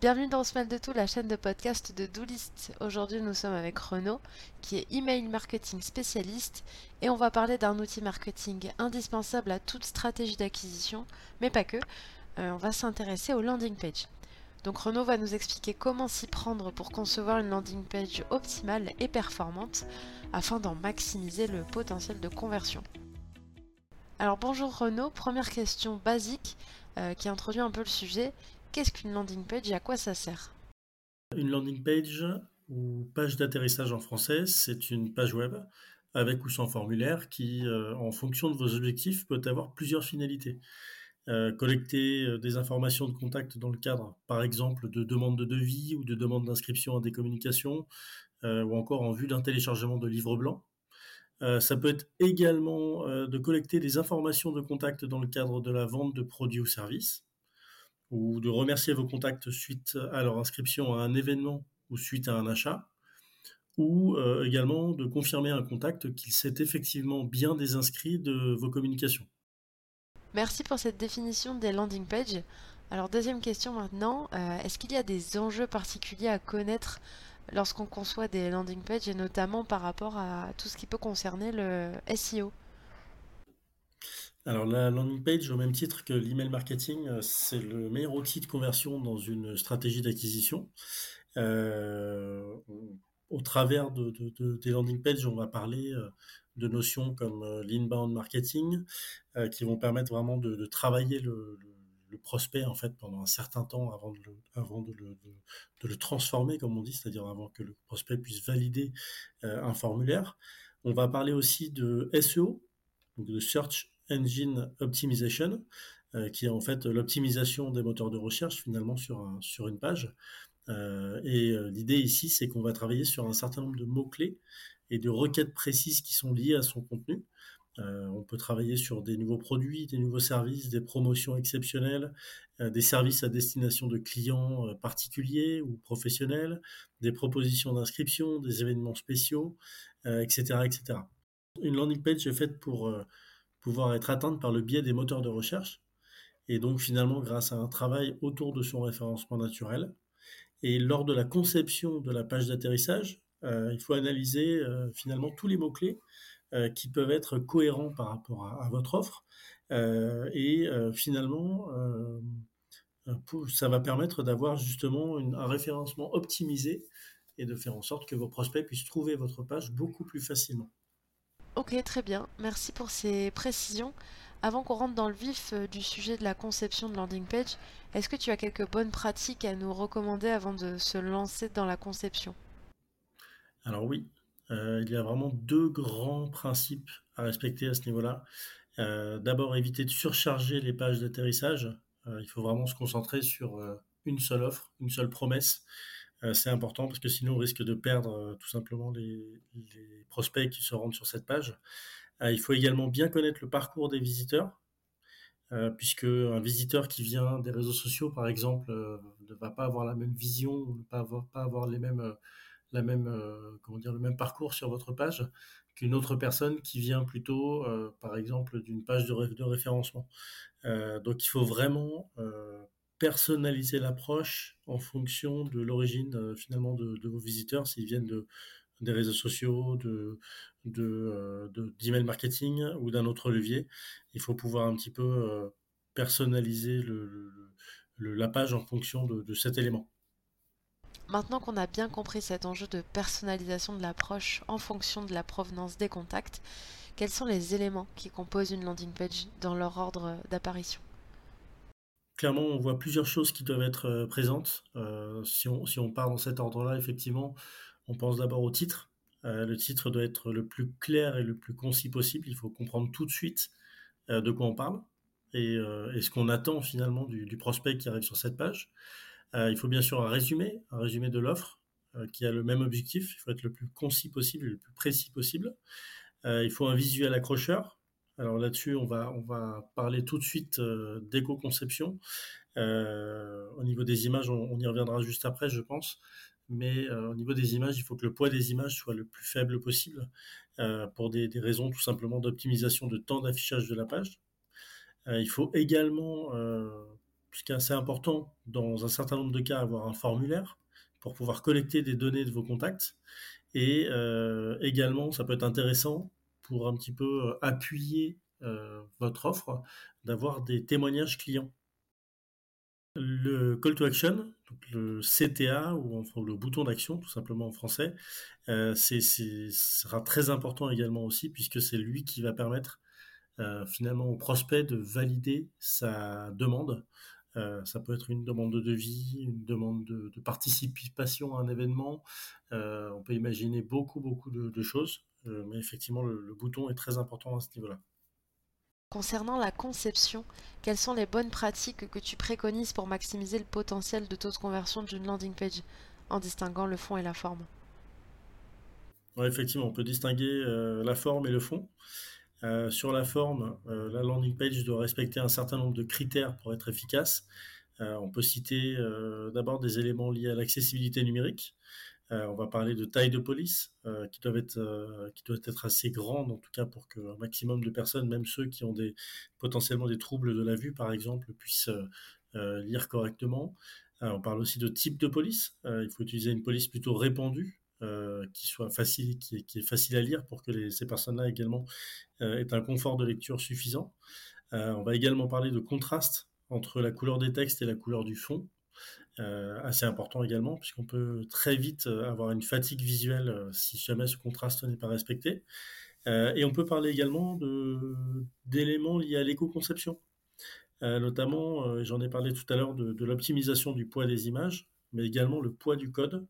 Bienvenue dans Smile de Tout, la chaîne de podcast de Doolist. Aujourd'hui, nous sommes avec Renaud, qui est email marketing spécialiste, et on va parler d'un outil marketing indispensable à toute stratégie d'acquisition, mais pas que. Euh, on va s'intéresser au landing page. Donc Renaud va nous expliquer comment s'y prendre pour concevoir une landing page optimale et performante afin d'en maximiser le potentiel de conversion. Alors bonjour Renaud, première question basique euh, qui introduit un peu le sujet. Qu'est-ce qu'une landing page et à quoi ça sert? Une landing page ou page d'atterrissage en français, c'est une page web avec ou sans formulaire qui, euh, en fonction de vos objectifs, peut avoir plusieurs finalités. Euh, collecter des informations de contact dans le cadre, par exemple, de demande de devis ou de demande d'inscription à des communications, ou encore en vue d'un téléchargement de livres blancs. Ça peut être également de collecter des informations de contact dans le cadre de la vente de produits ou services ou de remercier vos contacts suite à leur inscription à un événement ou suite à un achat, ou euh, également de confirmer un contact qu'il s'est effectivement bien désinscrit de vos communications. Merci pour cette définition des landing pages. Alors deuxième question maintenant, euh, est-ce qu'il y a des enjeux particuliers à connaître lorsqu'on conçoit des landing pages et notamment par rapport à tout ce qui peut concerner le SEO alors la landing page, au même titre que l'email marketing, euh, c'est le meilleur outil de conversion dans une stratégie d'acquisition. Euh, au travers de, des landing pages, on va parler euh, de notions comme l'inbound marketing, qui vont permettre vraiment de, travailler le, prospect en fait pendant un certain temps avant de le, avant de le, de le transformer, comme on dit, c'est-à-dire avant que le prospect puisse valider un formulaire. On va parler aussi de SEO, donc de Search Engine Optimization, euh, qui est en fait l'optimisation des moteurs de recherche finalement sur, sur une page. Euh, et euh, l'idée ici, c'est qu'on va travailler sur un certain nombre de mots-clés et de requêtes précises qui sont liées à son contenu. On peut travailler sur des nouveaux produits, des nouveaux services, des promotions exceptionnelles, des services à destination de clients particuliers ou professionnels, des propositions d'inscription, des événements spéciaux, etc., etc. Une landing page est faite pour pouvoir être atteinte par le biais des moteurs de recherche, et donc finalement grâce à un travail autour de son référencement naturel. Et lors de la conception de la page d'atterrissage, euh, il faut analyser euh, finalement tous les mots-clés euh, qui peuvent être cohérents par rapport à, votre offre. et finalement, ça va permettre d'avoir justement un référencement optimisé et de faire en sorte que vos prospects puissent trouver votre page beaucoup plus facilement. Ok, très bien. Merci pour ces précisions. Avant qu'on rentre dans le vif euh, du sujet de la conception de landing page, est-ce que tu as quelques bonnes pratiques à nous recommander avant de se lancer dans la conception? Alors oui, euh, il y a vraiment deux grands principes à respecter à ce niveau-là. Euh, d'abord, éviter de surcharger les pages d'atterrissage. il faut vraiment se concentrer sur une seule offre, une seule promesse euh, c'est important parce que sinon on risque de perdre euh, tout simplement les, prospects qui se rendent sur cette page. Euh, il faut également bien connaître le parcours des visiteurs, puisque un visiteur qui vient des réseaux sociaux, par exemple, ne va pas avoir la même vision, ne va pas avoir, les mêmes, la même, comment dire, le même parcours sur votre page qu'une autre personne qui vient plutôt, par exemple, d'une page de, de référencement. donc il faut vraiment personnaliser l'approche en fonction de l'origine euh, finalement de, vos visiteurs, s'ils viennent de, des réseaux sociaux, de, de, euh, d'email marketing ou d'un autre levier. Il faut pouvoir un petit peu euh, personnaliser le, la page en fonction de, cet élément. Maintenant qu'on a bien compris cet enjeu de personnalisation de l'approche en fonction de la provenance des contacts, quels sont les éléments qui composent une landing page dans leur ordre d'apparition? Clairement, on voit plusieurs choses qui doivent être euh, présentes. Euh, si, on, si on part dans cet ordre-là, effectivement, on pense d'abord au titre. Euh, le titre doit être le plus clair et le plus concis possible. Il faut comprendre tout de suite de quoi on parle et, ce qu'on attend finalement du, prospect qui arrive sur cette page. Il faut bien sûr un résumé, un résumé de l'offre qui a le même objectif. Il faut être le plus concis possible, le plus précis possible. il faut un visuel accrocheur alors là-dessus, on va, parler tout de suite euh, d'éco-conception. Euh, au niveau des images, on, y reviendra juste après, je pense. Mais euh, au niveau des images, il faut que le poids des images soit le plus faible possible pour des, raisons tout simplement d'optimisation de temps d'affichage de la page. il faut également, ce qui est assez important dans un certain nombre de cas, avoir un formulaire pour pouvoir collecter des données de vos contacts. Et également, ça peut être intéressant pour un petit peu appuyer votre offre, d'avoir des témoignages clients. Le call to action, le CTA ou le bouton d'action tout simplement en français, euh, sera très important également aussi puisque c'est lui qui va permettre euh, finalement au prospect de valider sa demande. Euh, ça peut être une demande de devis, une demande de, participation à un événement. on peut imaginer beaucoup beaucoup de, choses, mais effectivement le bouton est très important à ce niveau-là. Concernant la conception, quelles sont les bonnes pratiques que tu préconises pour maximiser le potentiel de taux de conversion d'une landing page en distinguant le fond et la forme? Effectivement, on peut distinguer euh, la forme et le fond. Euh, sur la forme, euh, la landing page doit respecter un certain nombre de critères pour être efficace. on peut citer d'abord des éléments liés à l'accessibilité numérique. Euh, on va parler de taille de police euh, qui doivent être euh, doit être assez grande en tout cas pour qu'un maximum de personnes, même ceux qui ont potentiellement des troubles de la vue par exemple, puissent lire correctement. on parle aussi de type de police. il faut utiliser une police plutôt répandue, qui soit facile, qui est, facile à lire pour que ces personnes-là également aient un confort de lecture suffisant. on va également parler de contraste entre la couleur des textes et la couleur du fond. Euh, assez important également, puisqu'on peut très vite euh, avoir une fatigue visuelle euh, si jamais ce contraste n'est pas respecté. et on peut parler également d'éléments liés à l'éco-conception. notamment, j'en ai parlé tout à l'heure de, l'optimisation du poids des images, mais également le poids du code,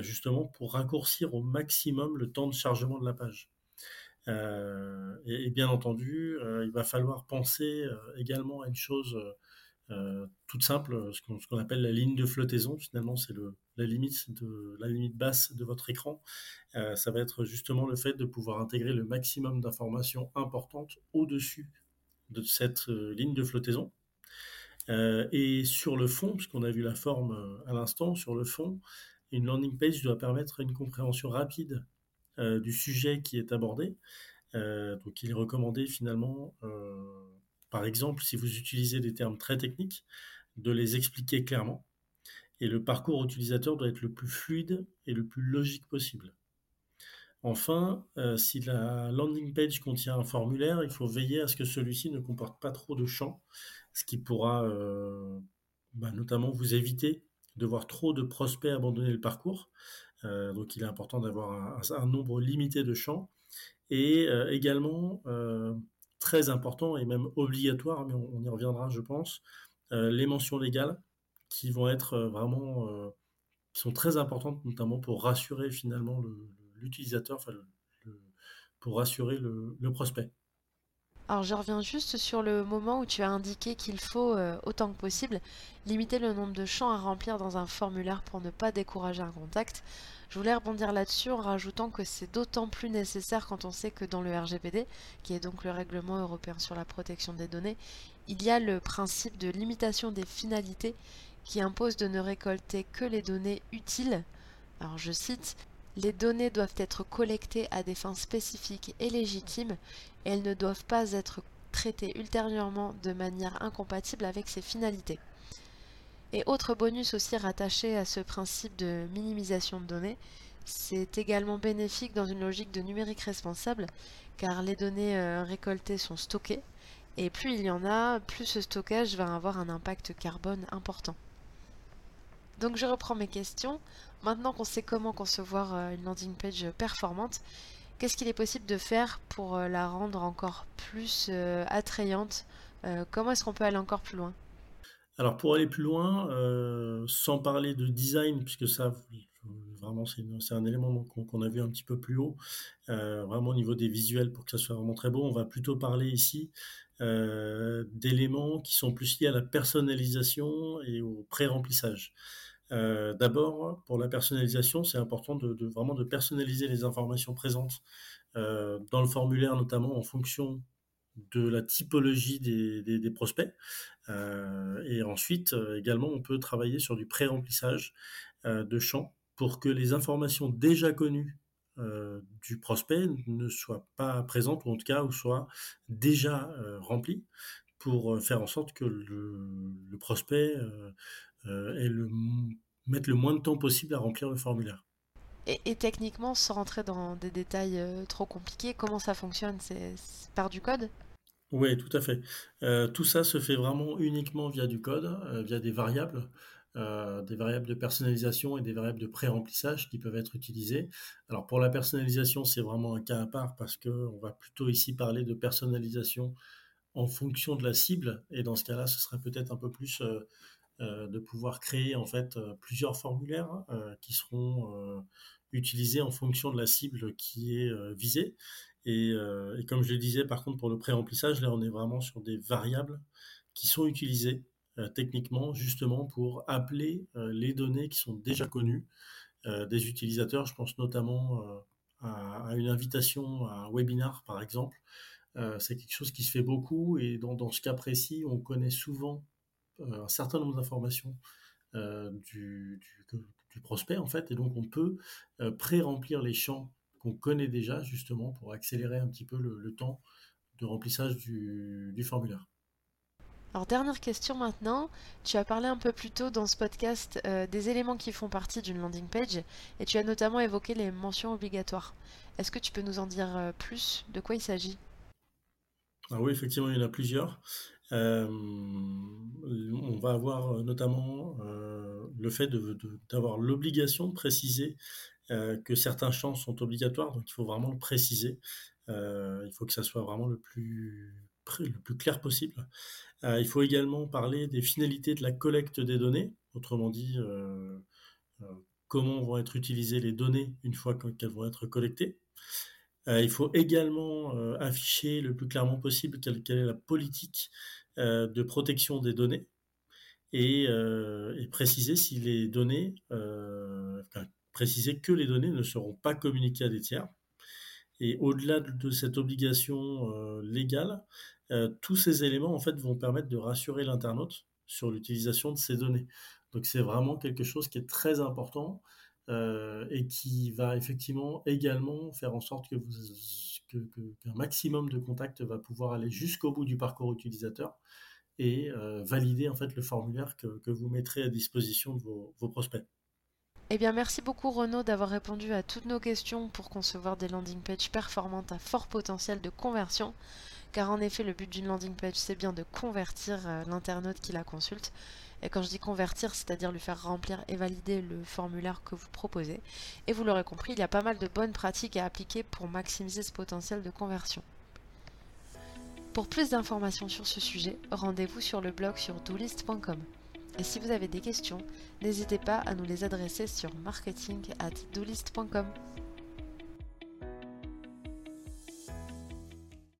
justement pour raccourcir au maximum le temps de chargement de la page. et, bien entendu, il va falloir penser également à une chose euh, toute simple, ce qu'on appelle la ligne de flottaison. Finalement, c'est la limite basse de votre écran. Euh, ça va être justement le fait de pouvoir intégrer le maximum d'informations importantes au-dessus de cette euh, ligne de flottaison. Et sur le fond, puisqu'on a vu la forme à l'instant, sur le fond, une landing page doit permettre une compréhension rapide du sujet qui est abordé. donc, il est recommandé finalement par exemple, si vous utilisez des termes très techniques, de les expliquer clairement. Et le parcours utilisateur doit être le plus fluide et le plus logique possible. Enfin, euh, si la landing page contient un formulaire, il faut veiller à ce que celui-ci ne comporte pas trop de champs, ce qui pourra euh, bah, notamment vous éviter de voir trop de prospects abandonner le parcours. Euh, donc il est important d'avoir un, nombre limité de champs. Et également, très important et même obligatoire, mais on, y reviendra, je pense, les mentions légales qui vont être vraiment, qui sont très importantes, notamment pour rassurer finalement l'utilisateur, pour rassurer le, prospect. Alors je reviens juste sur le moment où tu as indiqué qu'il faut, autant que possible, limiter le nombre de champs à remplir dans un formulaire pour ne pas décourager un contact. Je voulais rebondir là-dessus en rajoutant que c'est d'autant plus nécessaire quand on sait que dans le RGPD, qui est donc le règlement européen sur la protection des données, il y a le principe de limitation des finalités qui impose de ne récolter que les données utiles. Alors je cite, les données doivent être collectées à des fins spécifiques et légitimes et elles ne doivent pas être traitées ultérieurement de manière incompatible avec ces finalités. Et autre bonus aussi rattaché à ce principe de minimisation de données, c'est également bénéfique dans une logique de numérique responsable, car les données euh, récoltées sont stockées, et plus il y en a, plus ce stockage va avoir un impact carbone important. Donc je reprends mes questions. Maintenant qu'on sait comment concevoir euh, une landing page performante, qu'est-ce qu'il est possible de faire pour euh, la rendre encore plus attrayante Comment est-ce qu'on peut aller encore plus loin? Alors pour aller plus loin, euh, sans parler de design, puisque ça, vraiment, c'est un élément qu'on a vu un petit peu plus haut, euh, vraiment au niveau des visuels pour que ça soit vraiment très beau, on va plutôt parler ici euh, d'éléments qui sont plus liés à la personnalisation et au pré-remplissage. D'abord, pour la personnalisation, c'est important de, vraiment de personnaliser les informations présentes dans le formulaire, notamment en fonction de la typologie des, prospects. Euh, et ensuite, euh, également, on peut travailler sur du pré-remplissage euh, de champs pour que les informations déjà connues du prospect ne soient pas présentes, ou en tout cas, ou soient déjà remplies, pour faire en sorte que le, prospect le, mette le moins de temps possible à remplir le formulaire. Et, techniquement, sans rentrer dans des détails trop compliqués, comment ça fonctionne? C'est par du code? Oui, tout à fait. tout ça se fait vraiment uniquement via du code, via des variables. Euh, des variables de personnalisation et des variables de pré-remplissage qui peuvent être utilisées. Alors pour la personnalisation, c'est vraiment un cas à part parce qu'on va plutôt ici parler de personnalisation en fonction de la cible et dans ce cas-là, ce serait peut-être un peu plus euh, euh, de pouvoir créer en fait plusieurs formulaires qui seront utilisés en fonction de la cible qui est visée. Et, comme je le disais, par contre, pour le pré-remplissage, là, on est vraiment sur des variables qui sont utilisées techniquement justement pour appeler euh, les données qui sont déjà connues euh, des utilisateurs. Je pense notamment à, une invitation à un webinar par exemple. c'est quelque chose qui se fait beaucoup et dans, ce cas précis, on connaît souvent un certain nombre d'informations du, prospect en fait et donc on peut pré-remplir les champs qu'on connaît déjà justement pour accélérer un petit peu le, temps de remplissage du formulaire. Alors dernière question maintenant, tu as parlé un peu plus tôt dans ce podcast euh, des éléments qui font partie d'une landing page et tu as notamment évoqué les mentions obligatoires. Est-ce que tu peux nous en dire euh, plus? De quoi il s'agit? Ah Oui, effectivement, il y en a plusieurs. Euh, on va avoir notamment le fait d'avoir l'obligation de préciser que certains champs sont obligatoires, donc il faut vraiment le préciser. il faut que ça soit vraiment le plus, le plus clair possible. Euh, il faut également parler des finalités de la collecte des données, autrement dit, euh, euh, comment vont être utilisées les données une fois qu'elles vont être collectées. il faut également afficher le plus clairement possible quelle, est la politique de protection des données et, préciser si les données, préciser que les données ne seront pas communiquées à des tiers. Et au-delà de cette obligation légale, euh, tous ces éléments en fait vont permettre de rassurer l'internaute sur l'utilisation de ces données. Donc c'est vraiment quelque chose qui est très important euh, et qui va effectivement également faire en sorte que qu'un maximum de contacts va pouvoir aller jusqu'au bout du parcours utilisateur et euh, valider en fait le formulaire que, vous mettrez à disposition de vos prospects. Eh bien, merci beaucoup Renaud d'avoir répondu à toutes nos questions pour concevoir des landing pages performantes à fort potentiel de conversion car en effet le but d'une landing page c'est bien de convertir euh, l'internaute qui la consulte. Et quand je dis convertir, c'est-à-dire lui faire remplir et valider le formulaire que vous proposez. Et vous l'aurez compris, il y a pas mal de bonnes pratiques à appliquer pour maximiser ce potentiel de conversion. Pour plus d'informations sur ce sujet, rendez-vous sur le blog sur doolist.com. Et si vous avez des questions, n'hésitez pas à nous les adresser sur marketing at.